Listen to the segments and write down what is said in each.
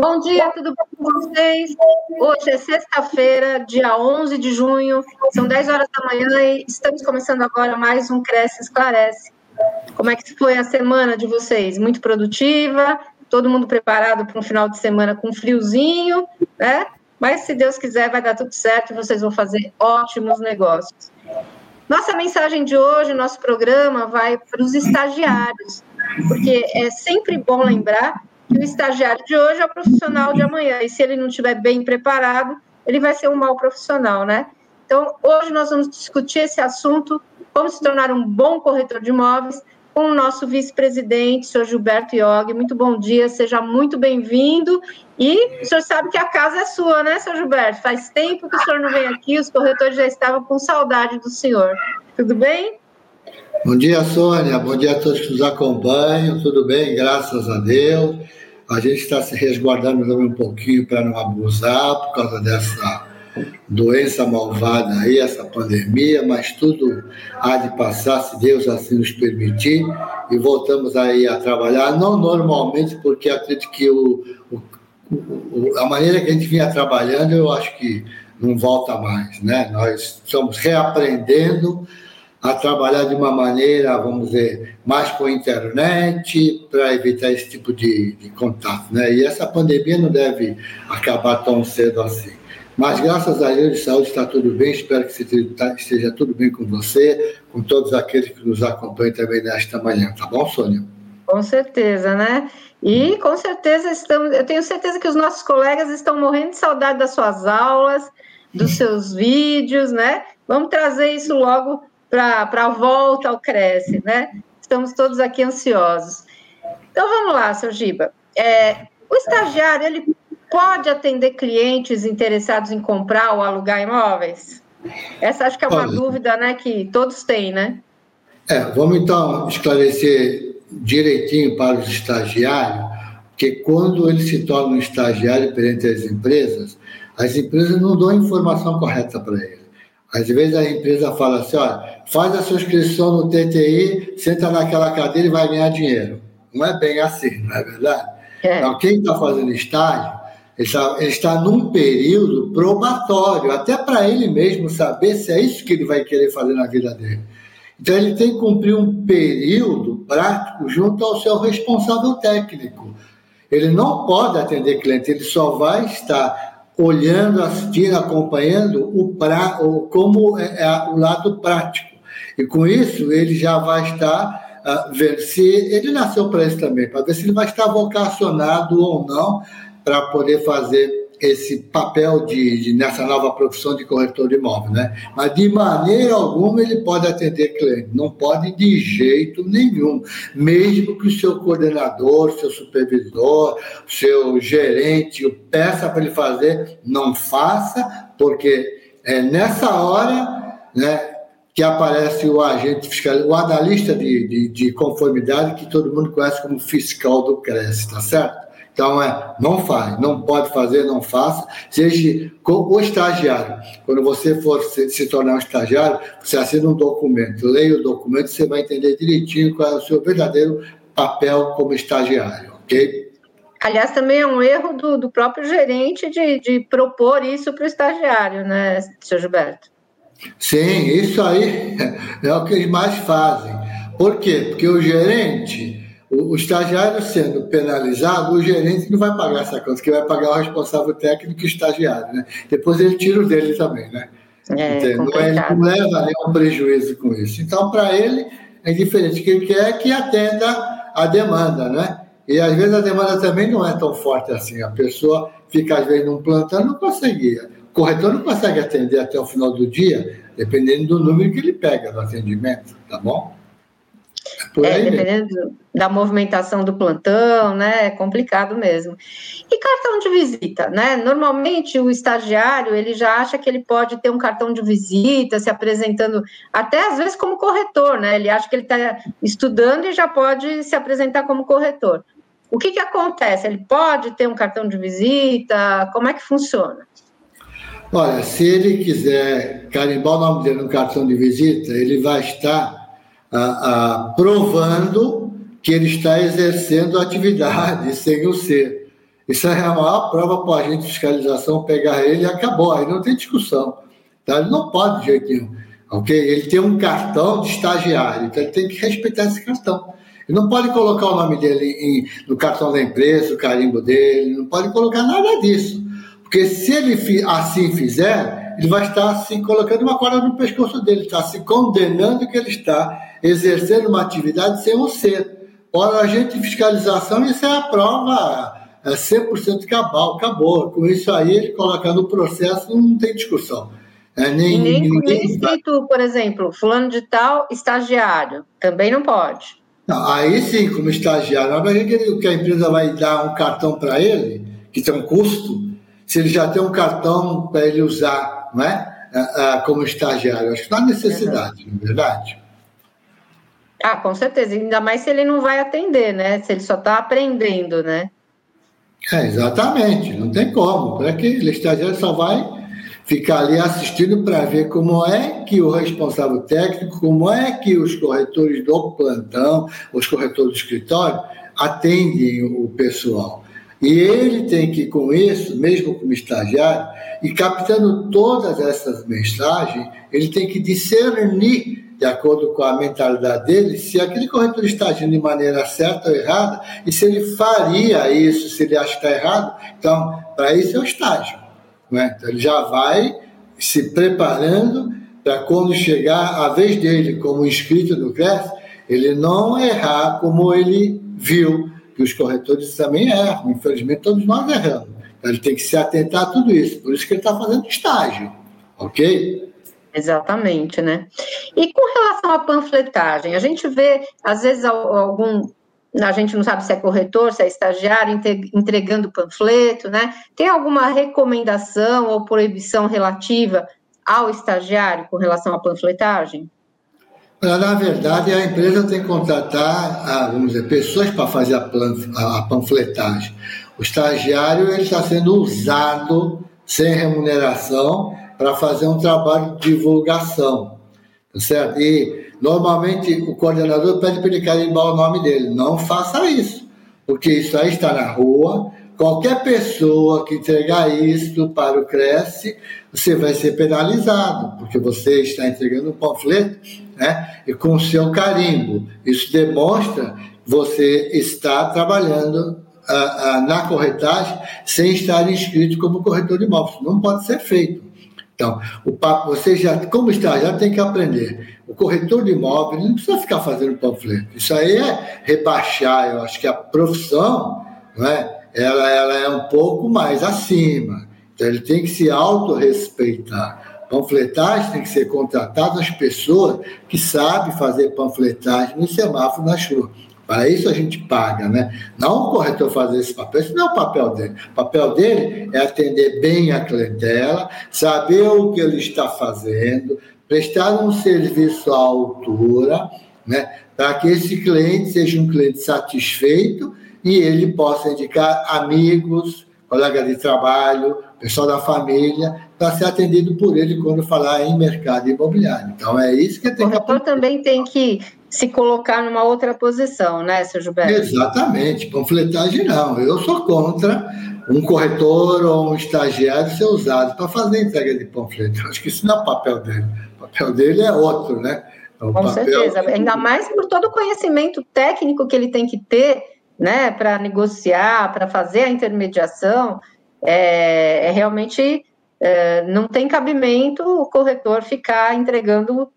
Bom dia, tudo bem com vocês? Hoje é sexta-feira, dia 11 de junho, são 10 horas da manhã e estamos começando agora mais um Cresce Esclarece. Como é que foi a semana de vocês? Muito produtiva? Todo mundo preparado para um final de semana com friozinho, né? Mas se Deus quiser, vai dar tudo certo e vocês vão fazer ótimos negócios. Nossa mensagem de hoje, nosso programa, vai para os estagiários, porque é sempre bom lembrar que o estagiário de hoje é o profissional de amanhã, e se ele não estiver bem preparado, ele vai ser um mau profissional, né? Então, hoje nós vamos discutir esse assunto, como se tornar um bom corretor de imóveis, com o nosso vice-presidente, senhor Gilberto Iog. Muito bom dia, seja muito bem-vindo. E o senhor sabe que a casa é sua, né, senhor Gilberto? Faz tempo que o senhor não vem aqui, os corretores já estavam com saudade do senhor. Tudo bem? Bom dia, Sônia. Bom dia a todos que nos acompanham. Tudo bem, graças a Deus. A gente está se resguardando também um pouquinho para não abusar por causa dessa doença malvada aí, essa pandemia, mas tudo há de passar, se Deus assim nos permitir, e voltamos aí a trabalhar, não normalmente, porque acredito que o, o, a maneira que a gente vinha trabalhando, eu acho que não volta mais, né? Nós estamos reaprendendo a trabalhar de uma maneira, vamos dizer, mais com a internet, para evitar esse tipo de, de contato. Né? E essa pandemia não deve acabar tão cedo assim. Mas graças a Deus de saúde está tudo bem, espero que esteja tudo bem com você, com todos aqueles que nos acompanham também nesta manhã, tá bom, Sônia? Com certeza, né? E com certeza estamos, eu tenho certeza que os nossos colegas estão morrendo de saudade das suas aulas, dos seus vídeos, né? Vamos trazer isso logo para a volta ao Cresce, né? Estamos todos aqui ansiosos. Então vamos lá, seu Giba. É, o estagiário ele pode atender clientes interessados em comprar ou alugar imóveis? Essa acho que é uma Olha, dúvida, né, que todos têm, né? É, vamos então esclarecer direitinho para os estagiários que quando ele se torna um estagiário perante as empresas, as empresas não dão a informação correta para ele. Às vezes a empresa fala assim, olha, faz a sua inscrição no TTI, senta naquela cadeira e vai ganhar dinheiro. Não é bem assim, não é verdade? É. Então, quem está fazendo estágio, ele está, ele está num período probatório, até para ele mesmo saber se é isso que ele vai querer fazer na vida dele. Então, ele tem que cumprir um período prático junto ao seu responsável técnico. Ele não pode atender cliente, ele só vai estar olhando, assistindo, acompanhando o pra, o, como é, é, o lado prático. E com isso ele já vai estar uh, vendo se ele nasceu para isso também, para ver se ele vai estar vocacionado ou não para poder fazer esse papel de, de, nessa nova profissão de corretor de imóvel, né? Mas de maneira alguma ele pode atender cliente, não pode de jeito nenhum, mesmo que o seu coordenador, seu supervisor, seu gerente o peça para ele fazer, não faça, porque é nessa hora, né? Que aparece o agente fiscal, o analista de, de, de conformidade, que todo mundo conhece como fiscal do CRES, tá certo? Então, é, não faz, não pode fazer, não faça. Seja o estagiário. Quando você for se, se, tornar um estagiário, você assina um documento, leia o documento, você vai entender direitinho qual é o seu verdadeiro papel como estagiário, ok? Aliás, também é um erro do, do próprio gerente de, de propor isso para o estagiário, né, senhor Gilberto? Sim, isso aí é o que eles mais fazem. Por quê? Porque o gerente o, o, estagiário sendo penalizado, o gerente não vai pagar essa conta, que vai pagar o responsável técnico e o estagiário, né? Depois ele tira o dele também, né? É, Ele não leva nenhum prejuízo com isso. Então, para ele, é diferente. O que ele quer é que atenda a demanda, né? E às vezes a demanda também não é tão forte assim. A pessoa fica, às vezes, num plantão não consegue. O corretor não consegue atender até o final do dia, dependendo do número que ele pega do atendimento, tá bom? É, dependendo da movimentação do plantão, né? É complicado mesmo. E cartão de visita, né? Normalmente o estagiário ele já acha que ele pode ter um cartão de visita, se apresentando, até às vezes como corretor, né? Ele acha que ele está estudando e já pode se apresentar como corretor. O que, que acontece? Ele pode ter um cartão de visita? Como é que funciona? Olha, se ele quiser carimbar o nome dele no cartão de visita, ele vai estar ah, provando que ele está exercendo atividade sem o ser. Isso é a maior prova para o agente de fiscalização pegar ele e acabou, aí não tem discussão. Tá? Ele não pode de jeito nenhum. Okay? Ele tem um cartão de estagiário, então ele tem que respeitar esse cartão. Ele não pode colocar o nome dele em, no cartão da empresa, o carimbo dele, não pode colocar nada disso. Porque se ele assim fizer, ele vai estar se colocando uma corda no pescoço dele, está se condenando que ele está exercendo uma atividade sem o ser. Ora, a gente de fiscalização, isso é a prova é 100% cabal, acabou. Com isso aí, ele coloca no processo, não tem discussão. É, nem, e nem, nem escrito, por exemplo, fulano de tal, estagiário, também não pode. Não, aí sim, como estagiário, agora que a empresa vai dar um cartão para ele, que tem um custo, se ele já tem um cartão para ele usar, não é? como estagiário, acho que não há necessidade, não é verdade? Ah, com certeza, ainda mais se ele não vai atender, né? Se ele só está aprendendo, né? É, exatamente, não tem como. Para que ele estagiário só vai ficar ali assistindo para ver como é que o responsável técnico, como é que os corretores do plantão, os corretores do escritório atendem o pessoal. E ele tem que, com isso, mesmo como estagiário, e captando todas essas mensagens, ele tem que discernir de acordo com a mentalidade dele, se aquele corretor está agindo de maneira certa ou errada, e se ele faria isso, se ele acha que está errado, então, para isso é o estágio. Né? Então, ele já vai se preparando para quando chegar a vez dele como inscrito no CRES, ele não errar como ele viu, que os corretores também erram, infelizmente todos nós erramos. Ele tem que se atentar a tudo isso, por isso que ele está fazendo estágio, ok? Exatamente, né? E com relação à panfletagem, a gente vê, às vezes, algum. A gente não sabe se é corretor, se é estagiário, entregando panfleto, né? Tem alguma recomendação ou proibição relativa ao estagiário com relação à panfletagem? Na verdade, a empresa tem que contratar, ah, vamos dizer, pessoas para fazer a panfletagem. O estagiário ele está sendo usado sem remuneração para fazer um trabalho de divulgação, tá certo? E normalmente o coordenador pede para ele carimbar o nome dele. Não faça isso, porque isso aí está na rua. Qualquer pessoa que entregar isso para o Cresce, você vai ser penalizado, porque você está entregando um panfleto né, e com o seu carimbo. Isso demonstra que você está trabalhando ah, ah, na corretagem sem estar inscrito como corretor de imóveis. Não pode ser feito. Então, o papo, você já, como estagiário, tem que aprender. O corretor de imóveis não precisa ficar fazendo panfleto. Isso aí é rebaixar. Eu acho que a profissão, não é? Ela, ela é um pouco mais acima. Então, ele tem que se autorrespeitar. Panfletagem tem que ser contratado as pessoas que sabem fazer panfletagem no semáforo na chuva. Para isso a gente paga, né? Não o corretor fazer esse papel, isso não é o papel dele. O papel dele é atender bem a clientela, saber o que ele está fazendo, prestar um serviço à altura, né? Para que esse cliente seja um cliente satisfeito e ele possa indicar amigos, colega de trabalho, pessoal da família, para ser atendido por ele quando falar em mercado imobiliário. Então é isso que tem que. O corretor também tem que se colocar numa outra posição, né, seu Gilberto? Exatamente, panfletagem não. Eu sou contra um corretor ou um estagiário ser usado para fazer entrega de panfleto. Acho que isso não é o papel dele. O papel dele é outro, né? É Com papel... certeza, ainda mais por todo o conhecimento técnico que ele tem que ter, né, para negociar, para fazer a intermediação, é, é realmente é, não tem cabimento o corretor ficar entregando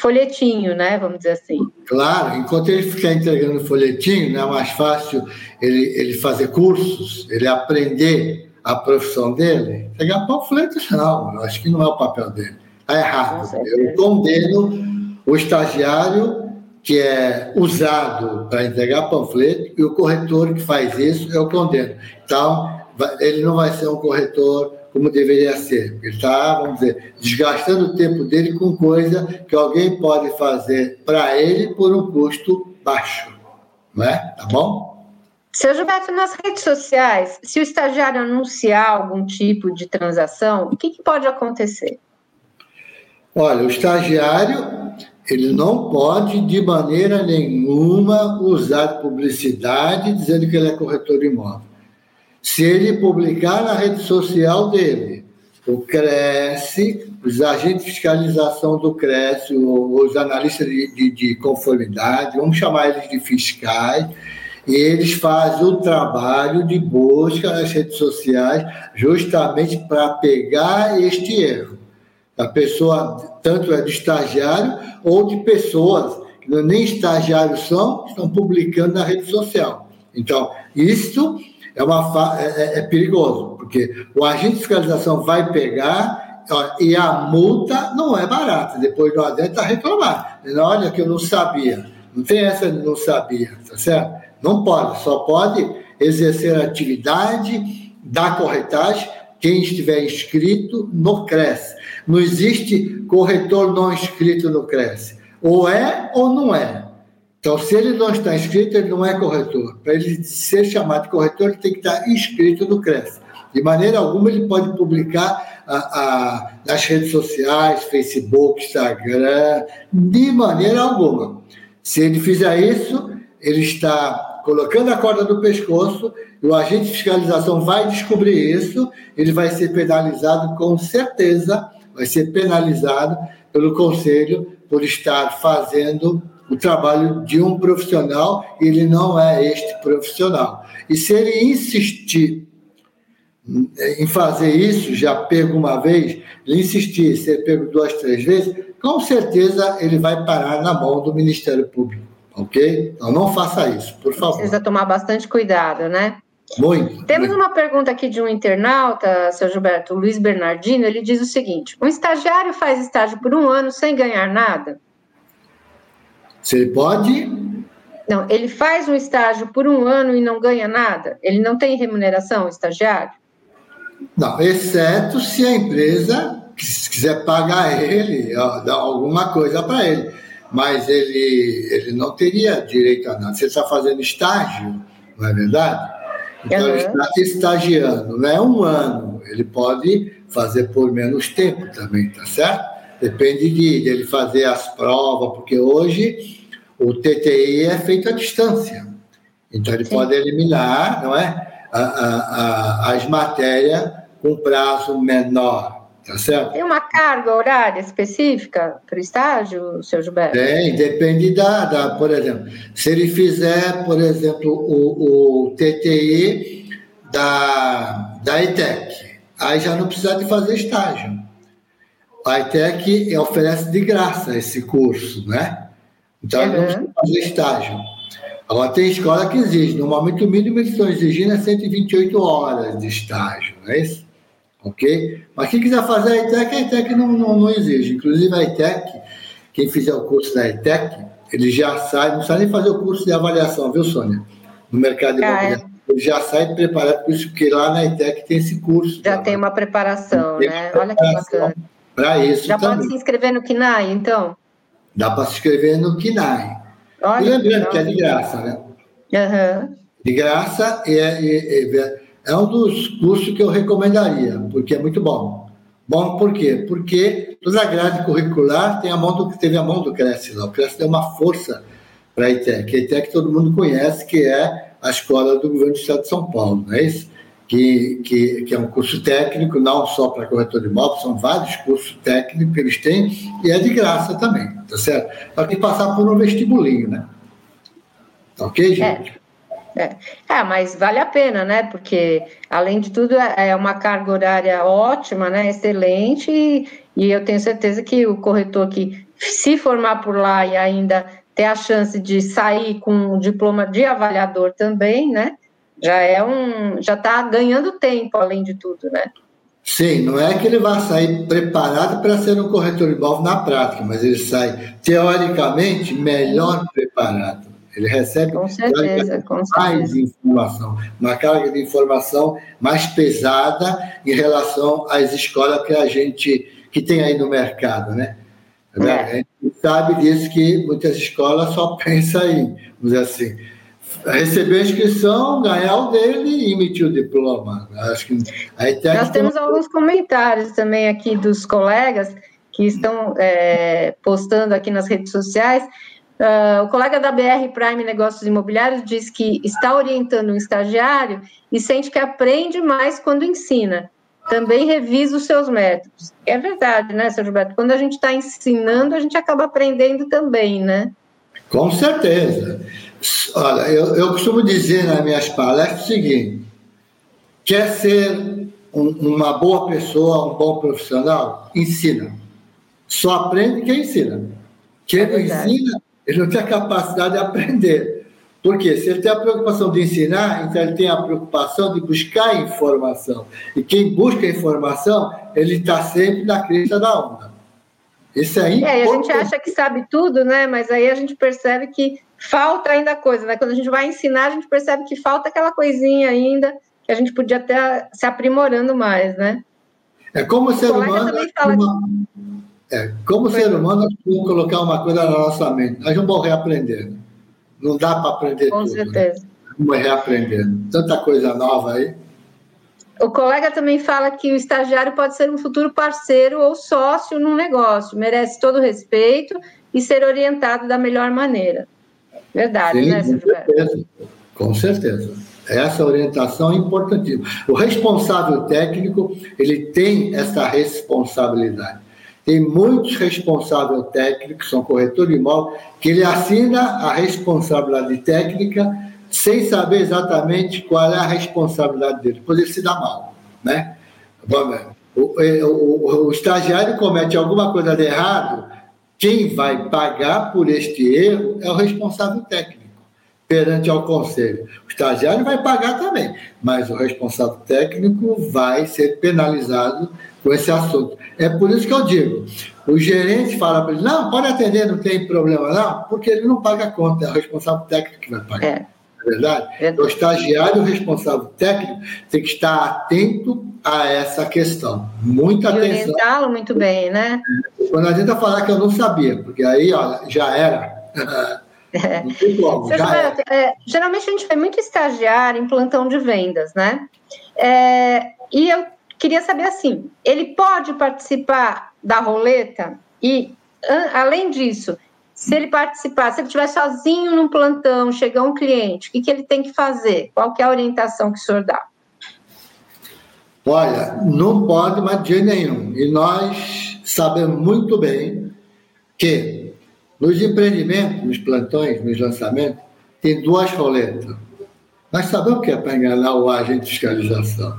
folhetinho, né? Vamos dizer assim. Claro, enquanto ele ficar entregando folhetinho, não é mais fácil ele, ele fazer cursos, ele aprender a profissão dele. Pegar panfletos, não, eu acho que não é o papel dele. Está errado. Eu condeno o estagiário que é usado para entregar panfleto e o corretor que faz isso, eu condeno. Então, ele não vai ser um corretor como deveria ser. Ele está, vamos dizer, desgastando o tempo dele com coisa que alguém pode fazer para ele por um custo baixo. Não é? Tá bom? Seu Gilberto, nas redes sociais, se o estagiário anunciar algum tipo de transação, o que, que pode acontecer? Olha, o estagiário ele não pode de maneira nenhuma usar publicidade dizendo que ele é corretor de imóvel. Se ele publicar na rede social dele, o Cresce, os agentes de fiscalização do Cresce, os analistas de, de, de conformidade, vamos chamar eles de fiscais, e eles fazem o trabalho de busca nas redes sociais justamente para pegar este erro. A pessoa, tanto é de estagiário ou de pessoas que nem estagiários são, estão publicando na rede social. Então, isso é, uma, é, é, é perigoso, porque o agente de fiscalização vai pegar ó, e a multa não é barata. Depois não adianta reclamar. Olha que eu não sabia. Não tem essa de não sabia, tá certo? Não pode, só pode exercer a atividade da corretagem quem estiver inscrito no CRES. Não existe corretor não inscrito no CRES. Ou é ou não é. Então, se ele não está inscrito, ele não é corretor. Para ele ser chamado de corretor, ele tem que estar inscrito no CRES. De maneira alguma, ele pode publicar a, a, nas redes sociais, Facebook, Instagram, de maneira alguma. Se ele fizer isso, ele está colocando a corda no pescoço, e o agente de fiscalização vai descobrir isso, ele vai ser penalizado com certeza, vai ser penalizado pelo conselho por estar fazendo o trabalho de um profissional, ele não é este profissional. E se ele insistir em fazer isso, já pego uma vez, ele insistir, ser pego duas, três vezes, com certeza ele vai parar na mão do Ministério Público, ok? Então não faça isso, por favor. Precisa tomar bastante cuidado, né? Muito. Temos muito. uma pergunta aqui de um internauta, seu Gilberto, Luiz Bernardino, ele diz o seguinte: um estagiário faz estágio por um ano sem ganhar nada? Ele pode? Não, ele faz um estágio por um ano e não ganha nada? Ele não tem remuneração, estagiário? Não, exceto se a empresa quiser pagar ele, dar alguma coisa para ele. Mas ele, ele não teria direito a nada. Você está fazendo estágio, não é verdade? Então, uhum. ele está estagiando, não é um ano. Ele pode fazer por menos tempo também, tá certo? Depende de, de ele fazer as provas, porque hoje o TTI é feito à distância. Então, ele Sim. pode eliminar não é, a, a, a, as matérias com prazo menor. Tá certo? Tem uma carga horária específica para o estágio, seu Gilberto? Tem, depende da, da, por exemplo, se ele fizer, por exemplo, o, o TTI da, da ETEC, aí já não precisa de fazer estágio. A ETEC oferece de graça esse curso, né? Então, uhum. não precisa fazer estágio. Agora, tem escola que exige, normalmente o mínimo eles estão exigindo é 128 horas de estágio, não é isso? Ok? Mas quem quiser fazer a ETEC, a ETEC não, não, não exige. Inclusive, a ETEC, quem fizer o curso da ETEC, ele já sai, não precisa nem fazer o curso de avaliação, viu, Sônia? No mercado de ah, é. Ele já sai preparado por isso, porque lá na ETEC tem esse curso. Já tem uma preparação, né? Olha que bacana. Para isso Já também. pode se inscrever no KINAI, então? Dá para se inscrever no KINAI. Olha, e lembrando que é de graça, né? Uhum. De graça é, é, é, é, um dos cursos que eu recomendaria, porque é muito bom. Bom por quê? Porque toda a grade curricular tem a mão do, teve a mão do Cresce lá. O Cresce deu uma força para a ITEC. A ITEC todo mundo conhece, que é a escola do governo do Estado de São Paulo, não é isso? Que, que, que é um curso técnico, não só para corretor de imóveis, são vários cursos técnicos que eles têm, e é de graça também, tá certo? Só tem que passar por um vestibulinho, né? Tá ok, gente? É. É. é. mas vale a pena, né? Porque, além de tudo, é, é uma carga horária ótima, né? Excelente, e, e eu tenho certeza que o corretor que se formar por lá e ainda ter a chance de sair com um diploma de avaliador também, né? Já é um, já está ganhando tempo, além de tudo, né? Sim, não é que ele vai sair preparado para ser um corretor de imóvel na prática, mas ele sai teoricamente melhor preparado. Ele recebe com certeza, com mais certeza. informação, uma carga de informação mais pesada em relação às escolas que a gente que tem aí no mercado, né? É. A gente sabe disso que muitas escolas só pensam em, vamos dizer assim, receber a inscrição, ganhar o dele e emitir o diploma. Acho que Nós temos tem... alguns comentários também aqui dos colegas que estão é, postando aqui nas redes sociais. Uh, o colega da BR Prime Negócios Imobiliários diz que está orientando um estagiário e sente que aprende mais quando ensina. Também revisa os seus métodos. É verdade, né, Sr. Gilberto? Quando a gente está ensinando, a gente acaba aprendendo também, né? Com certeza. Olha, eu, eu costumo dizer nas minhas palestras o seguinte: quer ser um, uma boa pessoa, um bom profissional? Ensina. Só aprende quem ensina. Quem é não ensina, ele não tem a capacidade de aprender. Porque se ele tem a preocupação de ensinar, então ele tem a preocupação de buscar informação. E quem busca informação, ele está sempre na crista da onda. Isso aí. É, a gente acha que sabe tudo, né? Mas aí a gente percebe que falta ainda coisa, né? Quando a gente vai ensinar, a gente percebe que falta aquela coisinha ainda que a gente podia até se aprimorando mais, né? É como o ser humano. Uma... É, como ser humano, nós podemos colocar uma coisa na nossa mente. Nós vamos reaprender. Não dá para aprender Com tudo. Com né? certeza. Né? Vamos reaprendendo. Tanta coisa nova aí. O colega também fala que o estagiário pode ser um futuro parceiro ou sócio num negócio, merece todo o respeito e ser orientado da melhor maneira. Verdade, Sim, né, com certeza. com certeza. Essa orientação é importantíssima. O responsável técnico, ele tem essa responsabilidade. Tem muitos responsáveis técnicos, são corretores de imóvel, que ele assina a responsabilidade técnica sem saber exatamente qual é a responsabilidade dele. Depois ele se dá mal, né? O, é, o, o, o estagiário comete alguma coisa de errado, quem vai pagar por este erro é o responsável técnico perante ao conselho. O estagiário vai pagar também, mas o responsável técnico vai ser penalizado com esse assunto. É por isso que eu digo: o gerente fala para ele, não, pode atender, não tem problema, não, porque ele não paga a conta, é o responsável técnico que vai pagar. É. É verdade? É. O estagiário, o responsável técnico, tem que estar atento a essa questão. Muita e atenção. orientá-lo muito bem, né? Quando a gente falar que eu não sabia, porque aí, olha, já era. É. Como, já era. É, geralmente a gente vê muito estagiário em plantão de vendas, né? É, e eu Queria saber assim: ele pode participar da roleta? E, além disso, se ele participar, se ele estiver sozinho num plantão, chegar um cliente, o que, que ele tem que fazer? Qual que é a orientação que o senhor dá? Olha, não pode, mas de nenhum. E nós sabemos muito bem que nos empreendimentos, nos plantões, nos lançamentos, tem duas roletas. Nós sabemos que é para enganar o agente de fiscalização.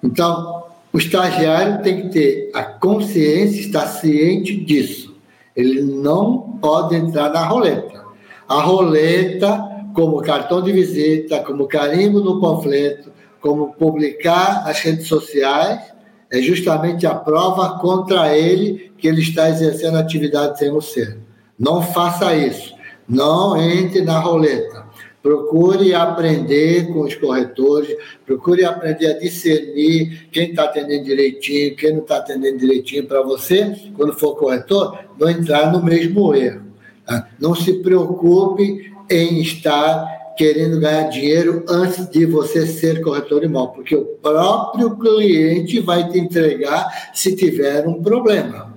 Então, o estagiário tem que ter a consciência, estar ciente disso. Ele não pode entrar na roleta. A roleta, como cartão de visita, como carimbo no panfleto, como publicar nas redes sociais, é justamente a prova contra ele que ele está exercendo atividade sem ser. Não faça isso. Não entre na roleta. Procure aprender com os corretores, procure aprender a discernir quem está atendendo direitinho, quem não está atendendo direitinho, para você, quando for corretor, não entrar no mesmo erro. Tá? Não se preocupe em estar querendo ganhar dinheiro antes de você ser corretor imóvel, porque o próprio cliente vai te entregar se tiver um problema,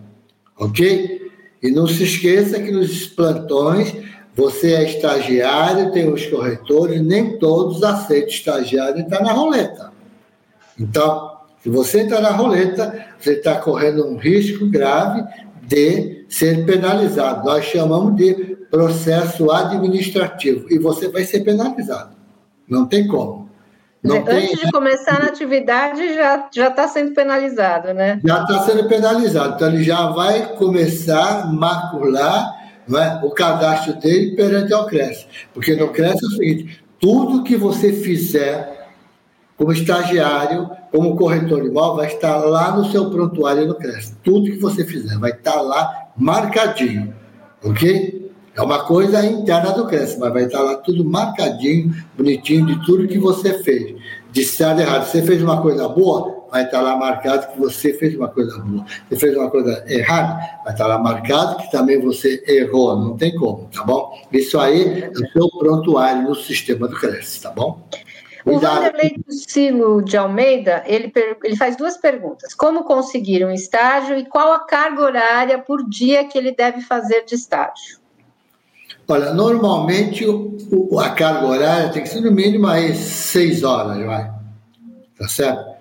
ok? E não se esqueça que nos plantões você é estagiário, tem os corretores, nem todos aceitam estagiário e está na roleta. Então, se você está na roleta, você está correndo um risco grave de ser penalizado. Nós chamamos de processo administrativo e você vai ser penalizado. Não tem como. Não Antes tem... de começar na atividade, já está sendo penalizado, né? Já está sendo penalizado. Então, ele já vai começar a macular não é? o cadastro dele perante ao CRES. Porque no CRES é o seguinte: tudo que você fizer como estagiário, como corretor de imóvel, vai estar lá no seu prontuário no CRES. Tudo que você fizer vai estar lá marcadinho. Ok? É uma coisa interna do CRES, mas vai estar lá tudo marcadinho, bonitinho, de tudo que você fez. De certo errado. Você fez uma coisa boa, vai estar lá marcado que você fez uma coisa boa. Você fez uma coisa errada, vai estar lá marcado que também você errou. Não tem como, tá bom? Isso aí é o seu prontuário no sistema do Cresce, tá bom? O Vanderlei do Silo de Almeida, ele, ele faz duas perguntas. Como conseguir um estágio e qual a carga horária por dia que ele deve fazer de estágio? Olha, normalmente o, a carga horária tem que ser no mínimo aí seis horas, vai. Tá certo?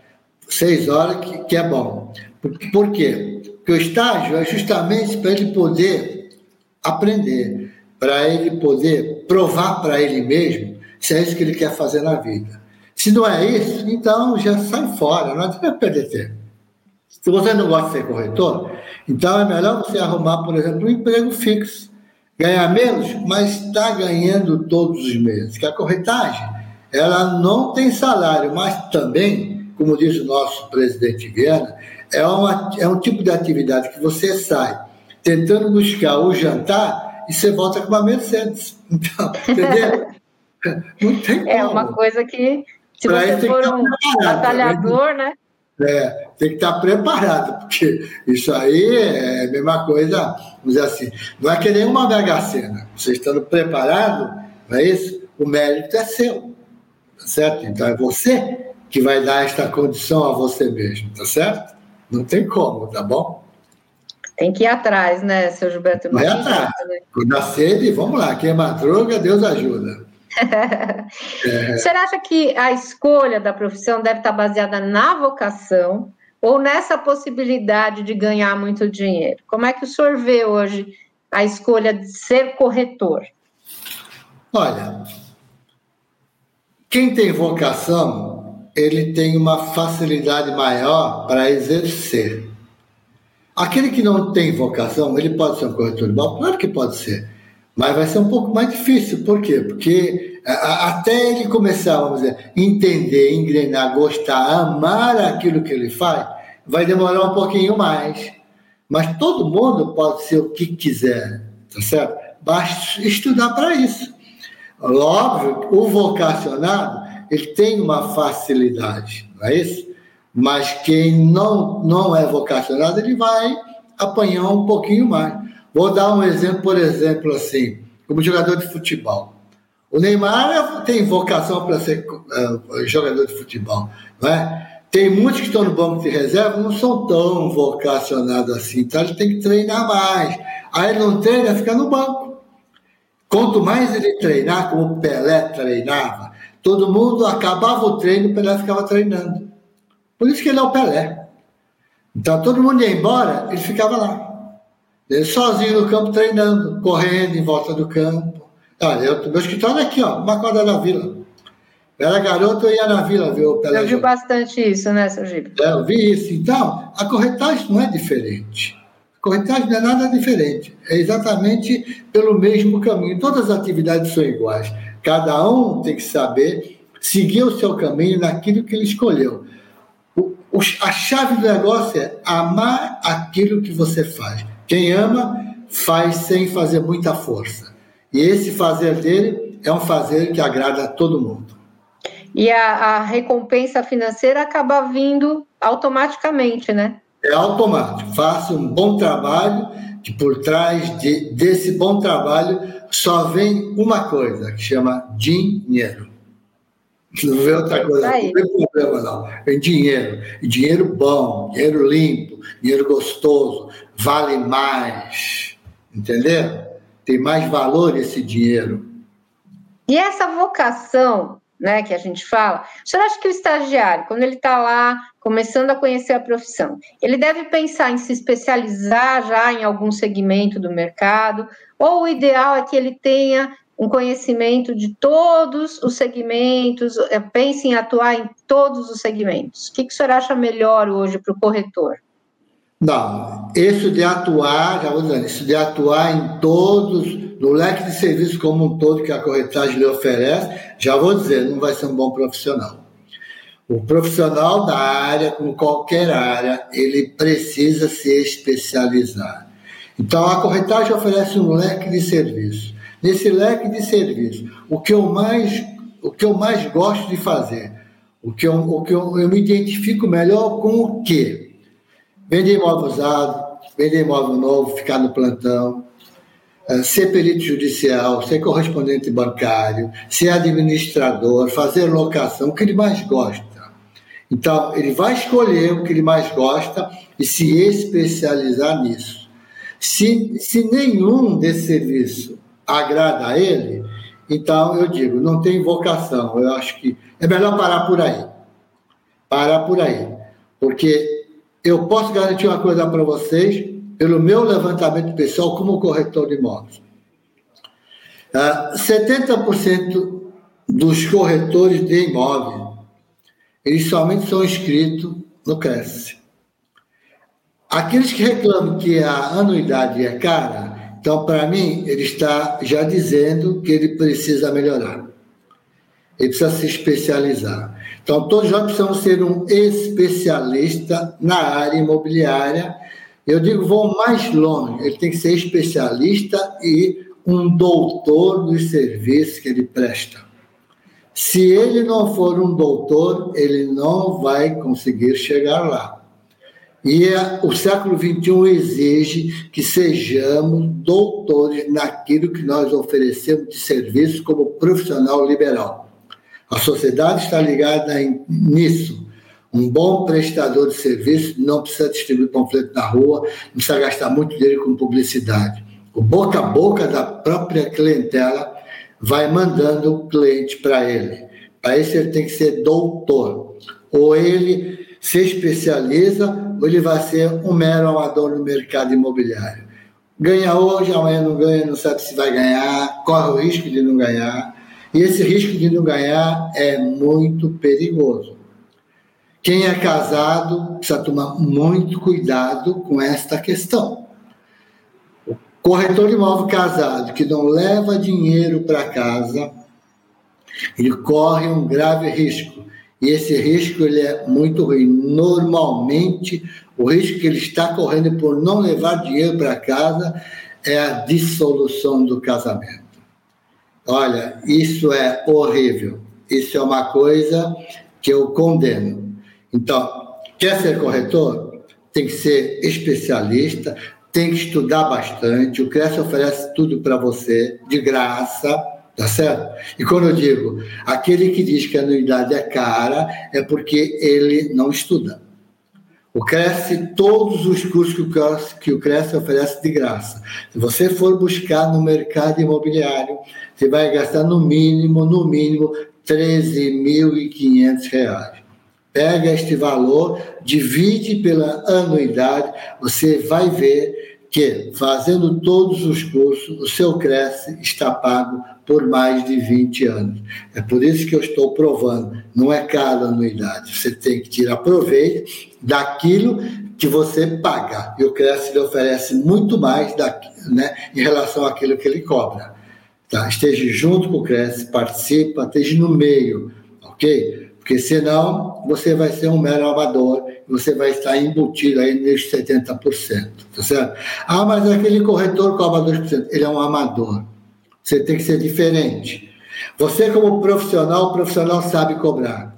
Seis horas que, que é bom. Por, por quê? Porque o estágio é justamente para ele poder aprender, para ele poder provar para ele mesmo se é isso que ele quer fazer na vida. Se não é isso, então já sai fora, não adianta perder tempo. Se você não gosta de ser corretor, então é melhor você arrumar, por exemplo, um emprego fixo. Ganhar menos, mas está ganhando todos os meses. Que a corretagem, ela não tem salário, mas também, como diz o nosso presidente Viana, é, uma, é um tipo de atividade que você sai tentando buscar o jantar e você volta com uma Mercedes. Então, entendeu? Não tem como. É uma coisa que, se pra você for um batalhador, né? É, tem que estar preparado, porque isso aí é a mesma coisa, vamos dizer assim, não é que nem uma mega cena. Você estando preparado para isso, o mérito é seu, tá certo? Então é você que vai dar esta condição a você mesmo, tá certo? Não tem como, tá bom? Tem que ir atrás, né, seu Gilberto? Vai atrás. Né? Quando sede, vamos lá, quem é madruga, Deus ajuda. é. Você acha que a escolha da profissão deve estar baseada na vocação ou nessa possibilidade de ganhar muito dinheiro? Como é que o senhor vê hoje a escolha de ser corretor? Olha, quem tem vocação, ele tem uma facilidade maior para exercer. Aquele que não tem vocação, ele pode ser um corretor de banco? Claro que pode ser. Mas vai ser um pouco mais difícil. Por quê? Porque a, até ele começar, vamos dizer, entender, engrenar, gostar, amar aquilo que ele faz, vai demorar um pouquinho mais. Mas todo mundo pode ser o que quiser, tá certo? Basta estudar para isso. Óbvio, o vocacionado, ele tem uma facilidade, não é isso? Mas quem não, não é vocacionado, ele vai apanhar um pouquinho mais. Vou dar um exemplo, por exemplo, assim, como jogador de futebol. O Neymar tem vocação para ser uh, jogador de futebol, não é? Tem muitos que estão no banco de reserva não são tão vocacionados assim, então ele tem que treinar mais. Aí ele não treina, fica no banco. Quanto mais ele treinar, como o Pelé treinava, todo mundo acabava o treino, o Pelé ficava treinando. Por isso que ele é o Pelé. Então todo mundo ia embora, ele ficava lá. Ele sozinho no campo treinando, correndo em volta do campo. Olha, eu, meu escritório é aqui, ó, uma quadra da vila. Eu era garoto, eu ia na vila ver o Pelé. Eu vi bastante isso, né, seu Gipe? É, eu vi isso. Então, a corretagem não é diferente. A corretagem não é nada diferente. É exatamente pelo mesmo caminho. Todas as atividades são iguais. Cada um tem que saber seguir o seu caminho naquilo que ele escolheu. O, a chave do negócio é amar aquilo que você faz. Quem ama, faz sem fazer muita força. E esse fazer dele é um fazer que agrada a todo mundo. E a, a recompensa financeira acaba vindo automaticamente, né? É automático. Faça um bom trabalho, que por trás de, desse bom trabalho só vem uma coisa, que chama dinheiro. Não vê outra coisa, não tem problema não. Vem dinheiro. Dinheiro bom, dinheiro limpo, dinheiro gostoso, vale mais. Entendeu? Tem mais valor esse dinheiro. E essa vocação, né, que a gente fala, senhor acha que o estagiário, quando ele está lá começando a conhecer a profissão, ele deve pensar em se especializar já em algum segmento do mercado, ou o ideal é que ele tenha um conhecimento de todos os segmentos, é, pense em atuar em todos os segmentos. O que, que o senhor acha melhor hoje para o corretor? Não, isso de atuar, já vou dizendo, isso de atuar em todos, no leque de serviços como um todo que a corretagem lhe oferece, já vou dizer, não vai ser um bom profissional. O profissional da área, como qualquer área, ele precisa se especializar. Então, a corretagem oferece um leque de serviços. Nesse leque de serviços, o que eu mais, o que eu mais gosto de fazer, o que eu, o que eu, eu me identifico melhor com o quê? Vender imóvel usado, vender imóvel novo, ficar no plantão, eh, ser perito judicial, ser correspondente bancário, ser administrador, fazer locação, o que ele mais gosta. Então, ele vai escolher o que ele mais gosta e se especializar nisso. Se, se nenhum desse serviço agrada a ele, então eu digo, não tem vocação. Eu acho que é melhor parar por aí. Parar por aí. Porque eu posso garantir uma coisa para vocês, pelo meu levantamento pessoal como corretor de imóveis. Uh, ah, 70% dos corretores de imóvel, eles somente são inscritos no Cresce. Aqueles que reclamam que a anuidade é cara, então, para mim, ele está já dizendo que ele precisa melhorar. Ele precisa se especializar. Então, todos nós precisamos ser um especialista na área imobiliária. Eu digo, vou mais longe, ele tem que ser especialista e um doutor dos serviços que ele presta. Se ele não for um doutor, ele não vai conseguir chegar lá. E é, o século XXI exige que sejamos doutores naquilo que nós oferecemos de serviço como profissional liberal. A sociedade está ligada em, nisso. Um bom prestador de serviço não precisa distribuir panfleto na rua, não precisa gastar muito dinheiro com publicidade. O boca a boca da própria clientela vai mandando o cliente para ele. Para isso, ele tem que ser doutor. Ou ele se especializa, ou ele vai ser um mero amador no mercado imobiliário. Ganha hoje, amanhã não ganha, não sabe se vai ganhar, corre o risco de não ganhar. E esse risco de não ganhar é muito perigoso. Quem é casado precisa tomar muito cuidado com esta questão. O corretor de imóvel casado que não leva dinheiro para casa, ele corre um grave risco. E esse risco ele é muito ruim. Normalmente, o risco que ele está correndo por não levar dinheiro para casa é a dissolução do casamento. Olha, isso é horrível. Isso é uma coisa que eu condeno. Então, quer ser corretor? Tem que ser especialista, tem que estudar bastante. O CRES oferece tudo para você, de graça, tá certo? E quando eu digo aquele que diz que a anuidade é cara, é porque ele não estuda. O Cresce, todos os cursos que o Cresce, que o Cresce oferece de graça. Se você for buscar no mercado imobiliário, você vai gastar no mínimo, no mínimo, R$ 13.500. Pega este valor, divide pela anuidade, você vai ver que, fazendo todos os cursos, o seu Cresce está pago por mais de 20 anos. É por isso que eu estou provando. Não é cada anuidade. Você tem que tirar proveito daquilo que você paga. E o Cresce lhe oferece muito mais né, em relação àquilo que ele cobra. Tá? Esteja junto com o Cresce, participa, esteja no meio, ok? Porque senão você vai ser um mero amador você vai estar embutido aí nos 70%, tá certo? Ah, mas aquele corretor cobra 2%. Ele é um amador você tem que ser diferente. Você, como profissional, o profissional sabe cobrar.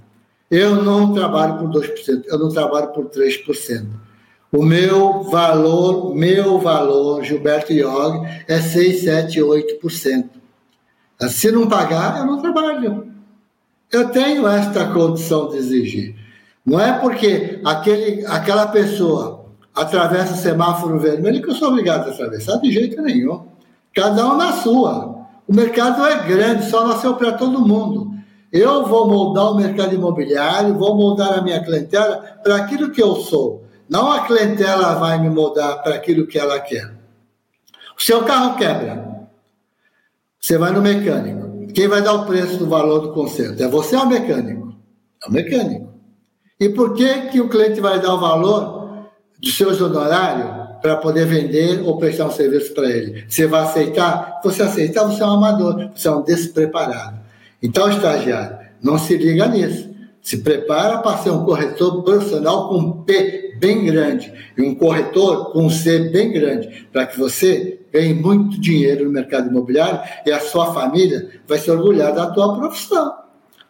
Eu não trabalho por 2%, eu não trabalho por 3%. O meu valor, meu valor, Gilberto Iog, é 6, 7, 8%. Se não pagar, eu não trabalho. Eu tenho esta condição de exigir. Não é porque aquele, aquela pessoa atravessa o semáforo vermelho que eu sou obrigado a atravessar de jeito nenhum. Cada um na sua. O mercado é grande, só nasceu para todo mundo. Eu vou moldar o mercado imobiliário, vou moldar a minha clientela para aquilo que eu sou. Não a clientela vai me moldar para aquilo que ela quer. O seu carro quebra. Você vai no mecânico. Quem vai dar o preço do valor do conserto? É você ou o mecânico? É o mecânico. E por que, que o cliente vai dar o valor dos seus honorários para poder vender ou prestar um serviço para ele. Você vai aceitar? Você aceitar, você é um amador, você é um despreparado. Então, estagiário, não se liga nisso. Se prepara para ser um corretor profissional com P bem grande e um corretor com um C bem grande, para que você ganhe muito dinheiro no mercado imobiliário e a sua família vai se orgulhar da tua profissão.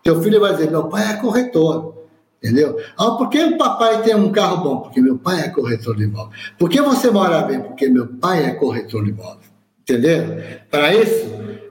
Teu filho vai dizer: meu pai é corretor. Entendeu? Ah, por que o papai tem um carro bom? Porque meu pai é corretor de imóvel. Por que você mora bem? Porque meu pai é corretor de imóvel. Entendeu? Para isso,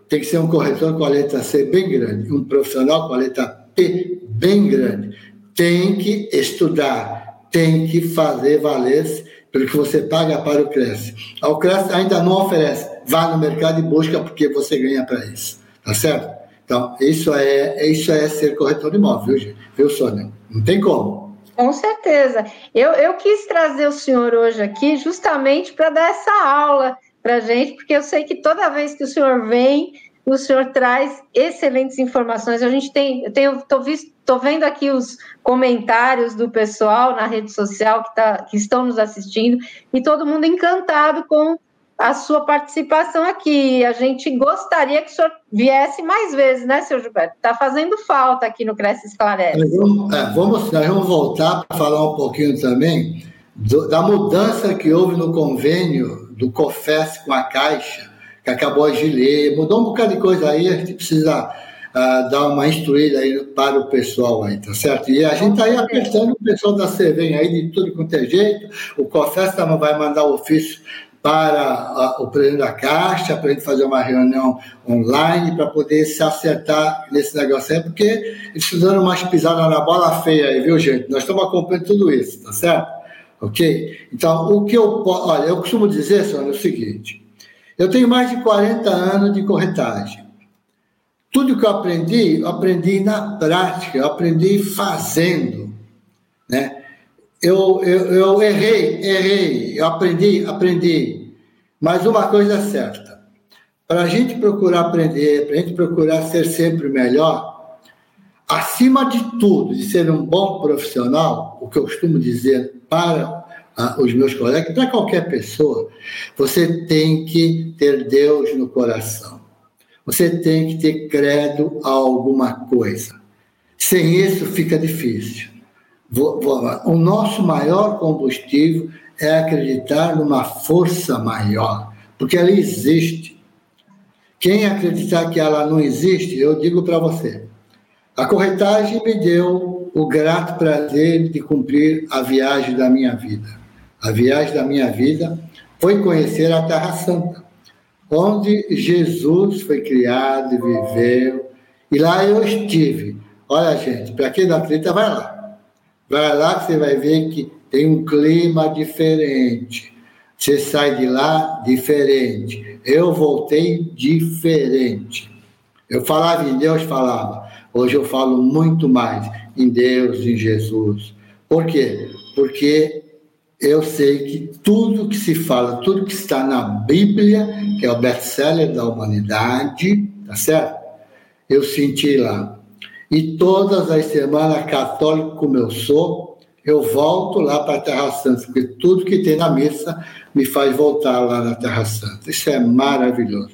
tem que ser um corretor com a letra C bem grande, um profissional com a letra P bem grande. Tem que estudar, tem que fazer valer pelo que você paga para o Cresce. O Cresce ainda não oferece vá no mercado e busca porque você ganha para isso, tá certo? Então, isso é, isso é ser corretor de imóvel, viu, gente? viu, Sônia? Não tem como. Com certeza. Eu, eu quis trazer o senhor hoje aqui justamente para dar essa aula para gente, porque eu sei que toda vez que o senhor vem, o senhor traz excelentes informações. A gente tem, eu tenho, tô, visto, tô vendo aqui os comentários do pessoal na rede social que, tá, que estão nos assistindo e todo mundo encantado com a sua participação aqui. A gente gostaria que o senhor viesse mais vezes, né, senhor Gilberto? Está fazendo falta aqui no Cresce Esclarece. Vamos, é, vamos, nós vamos voltar para falar um pouquinho também do, da mudança que houve no convênio do COFES com a Caixa, que acabou a Gilead, mudou um bocado de coisa aí, a gente precisa uh, dar uma instruída aí para o pessoal aí, tá certo? E a gente está aí apertando o pessoal da Cervém aí de tudo quanto é jeito, o COFES tá, vai mandar o ofício para uh, o presidente da Caixa, para a gente fazer uma reunião online, para poder se acertar nesse negócio aí, porque eles fizeram umas pisadas na bola feia aí, viu, gente? Nós estamos acompanhando tudo isso, tá certo? Ok? Então, o que eu Olha, eu costumo dizer, Sônia, é o seguinte: eu tenho mais de 40 anos de corretagem. Tudo que eu aprendi, eu aprendi na prática, eu aprendi fazendo. Né? Eu, eu, eu errei, errei, eu aprendi, aprendi. Mas uma coisa é certa: para a gente procurar aprender, para a gente procurar ser sempre melhor, acima de tudo, de ser um bom profissional, o que eu costumo dizer para os meus colegas, para qualquer pessoa, você tem que ter Deus no coração. Você tem que ter credo a alguma coisa. Sem isso fica difícil. O nosso maior combustível é acreditar numa força maior, porque ela existe. Quem acreditar que ela não existe, eu digo para você. A corretagem me deu o grato prazer de cumprir a viagem da minha vida. A viagem da minha vida foi conhecer a Terra Santa, onde Jesus foi criado e viveu. E lá eu estive. Olha, gente, para quem não acredita, vai lá. Vai lá que você vai ver que tem um clima diferente. Você sai de lá diferente. Eu voltei diferente. Eu falava em Deus, falava. Hoje eu falo muito mais em Deus, em Jesus. Por quê? Porque eu sei que tudo que se fala, tudo que está na Bíblia, que é o best-seller da humanidade, tá certo? Eu senti lá. E todas as semanas, católico como eu sou, eu volto lá para a Terra Santa, porque tudo que tem na missa me faz voltar lá na Terra Santa. Isso é maravilhoso.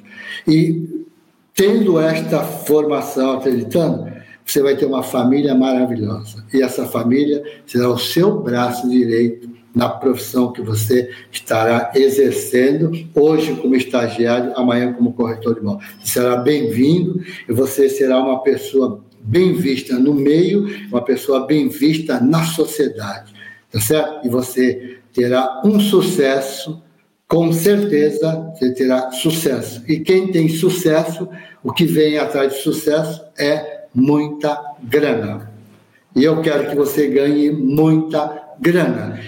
E tendo esta formação, acreditando, você vai ter uma família maravilhosa. E essa família será o seu braço direito na profissão que você estará exercendo, hoje como estagiário, amanhã como corretor de imóvel. Será bem-vindo e você será uma pessoa bem vista no meio, uma pessoa bem vista na sociedade, tá certo? E você terá um sucesso, com certeza você terá sucesso. E quem tem sucesso, o que vem atrás de sucesso é muita grana. E eu quero que você ganhe muita grana.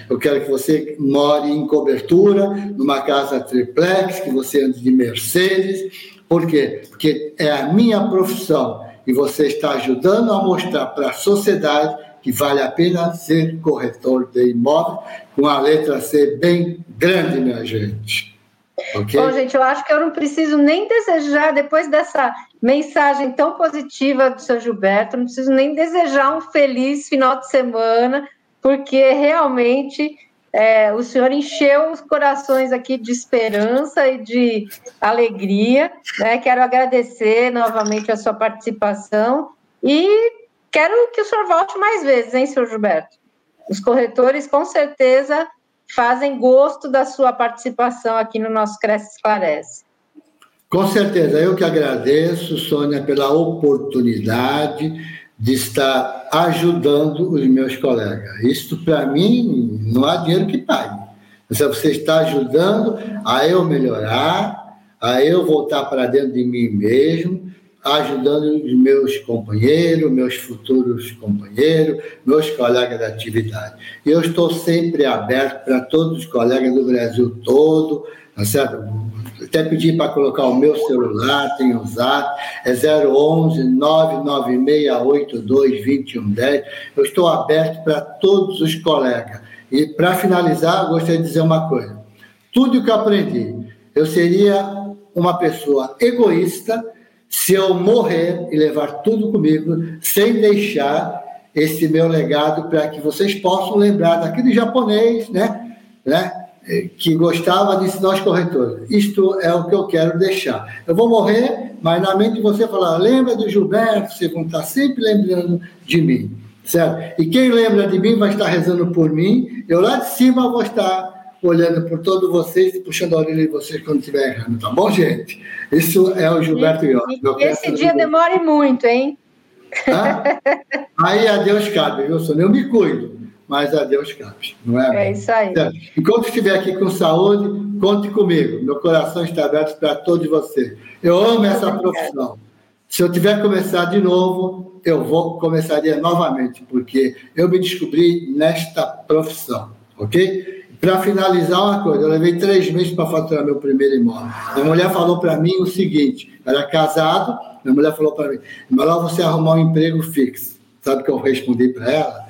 Eu quero que você more em cobertura, numa casa triplex, que você ande de Mercedes. Por quê? Porque é a minha profissão e você está ajudando a mostrar para a sociedade que vale a pena ser corretor de imóvel, com a letra C bem grande, minha gente. Okay? Bom, gente, eu acho que eu não preciso nem desejar, depois dessa mensagem tão positiva do seu Gilberto, não preciso nem desejar um feliz final de semana, porque realmente é, o senhor encheu os corações aqui de esperança e de alegria. Né? Quero agradecer novamente a sua participação e quero que o senhor volte mais vezes, hein, senhor Gilberto? Os corretores, com certeza, fazem gosto da sua participação aqui no nosso Cresce Esclarece. Com certeza, eu que agradeço, Sônia, pela oportunidade de estar ajudando os meus colegas. Isso, para mim, não há dinheiro que pague. Você está ajudando a eu melhorar, a eu voltar para dentro de mim mesmo, ajudando os meus companheiros, meus futuros companheiros, meus colegas da atividade. Eu estou sempre aberto para todos os colegas do Brasil todo, tá certo? Até pedi para colocar o meu celular, tem usado, é 011 99682 2110. Eu estou aberto para todos os colegas. E para finalizar, gostaria de dizer uma coisa. Tudo que eu aprendi, eu seria uma pessoa egoísta se eu morrer e levar tudo comigo, sem deixar esse meu legado para que vocês possam lembrar daquele japonês, né, né, que gostava de ensinar os corretores. Isto é o que eu quero deixar. Eu vou morrer, mas na mente de você falar, lembra do Gilberto, vocês vão estar sempre lembrando de mim, certo? E quem lembra de mim vai estar rezando por mim, eu lá de cima vou estar olhando por todos vocês e puxando a orelha de vocês quando estiver errando, tá bom, gente? Isso é o Gilberto Iota. E, esse dia demore muito, hein? Aí a Deus cabe, viu, Sônia? Eu me cuido, mas a Deus cabe, não é? É isso aí. Enquanto estiver aqui com saúde, conte comigo. Meu coração está aberto para todos vocês. Eu amo essa profissão. Se eu tiver que começar de novo, eu vou começaria novamente, porque eu me descobri nesta profissão, ok? Para finalizar uma coisa, eu levei três meses para faturar meu primeiro imóvel. Minha mulher falou para mim o seguinte: era casado, minha mulher falou para mim, melhor você arrumar um emprego fixo. Sabe o que eu respondi para ela?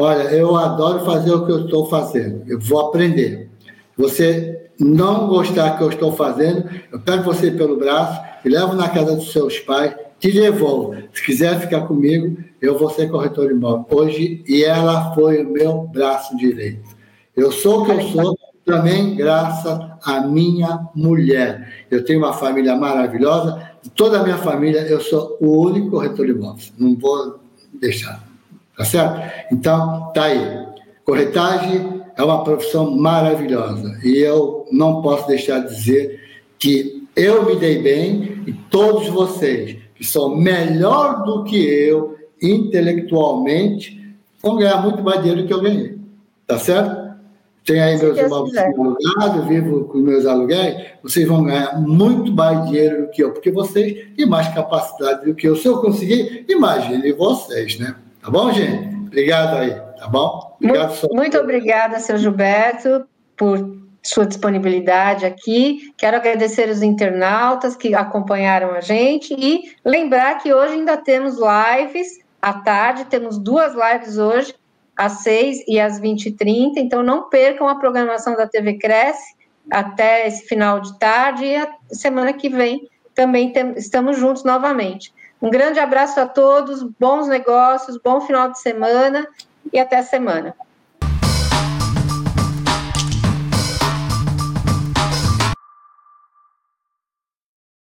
Olha, eu adoro fazer o que eu estou fazendo, eu vou aprender. Você não gostar que eu estou fazendo, eu pego você pelo braço, levo na casa dos seus pais, te devolvo. Se quiser ficar comigo, eu vou ser corretor de imóvel. Hoje, e ela foi o meu braço direito. Eu sou o que eu sou também graças à minha mulher. Eu tenho uma família maravilhosa, de toda a minha família eu sou o único corretor de imóveis. Não vou deixar. Tá certo? Então, tá aí. Corretagem é uma profissão maravilhosa e eu não posso deixar de dizer que eu me dei bem e todos vocês que são melhor do que eu intelectualmente vão ganhar muito mais dinheiro do que eu ganhei. Tá certo? Tem aí meus imóveis alugados, vivo com meus aluguéis, vocês vão ganhar muito mais dinheiro do que eu, porque vocês têm mais capacidade do que eu. Se eu conseguir, imagine vocês, né? Tá bom, gente? Obrigado aí, tá bom? Obrigado, muito, muito obrigada, seu Gilberto, por sua disponibilidade aqui. Quero agradecer os internautas que acompanharam a gente e lembrar que hoje ainda temos lives à tarde, temos duas lives hoje às 6 e às 20h30. Então, não percam a programação da TV Cresce até esse final de tarde e a semana que vem também estamos juntos novamente. Um grande abraço a todos, bons negócios, bom final de semana e até a semana.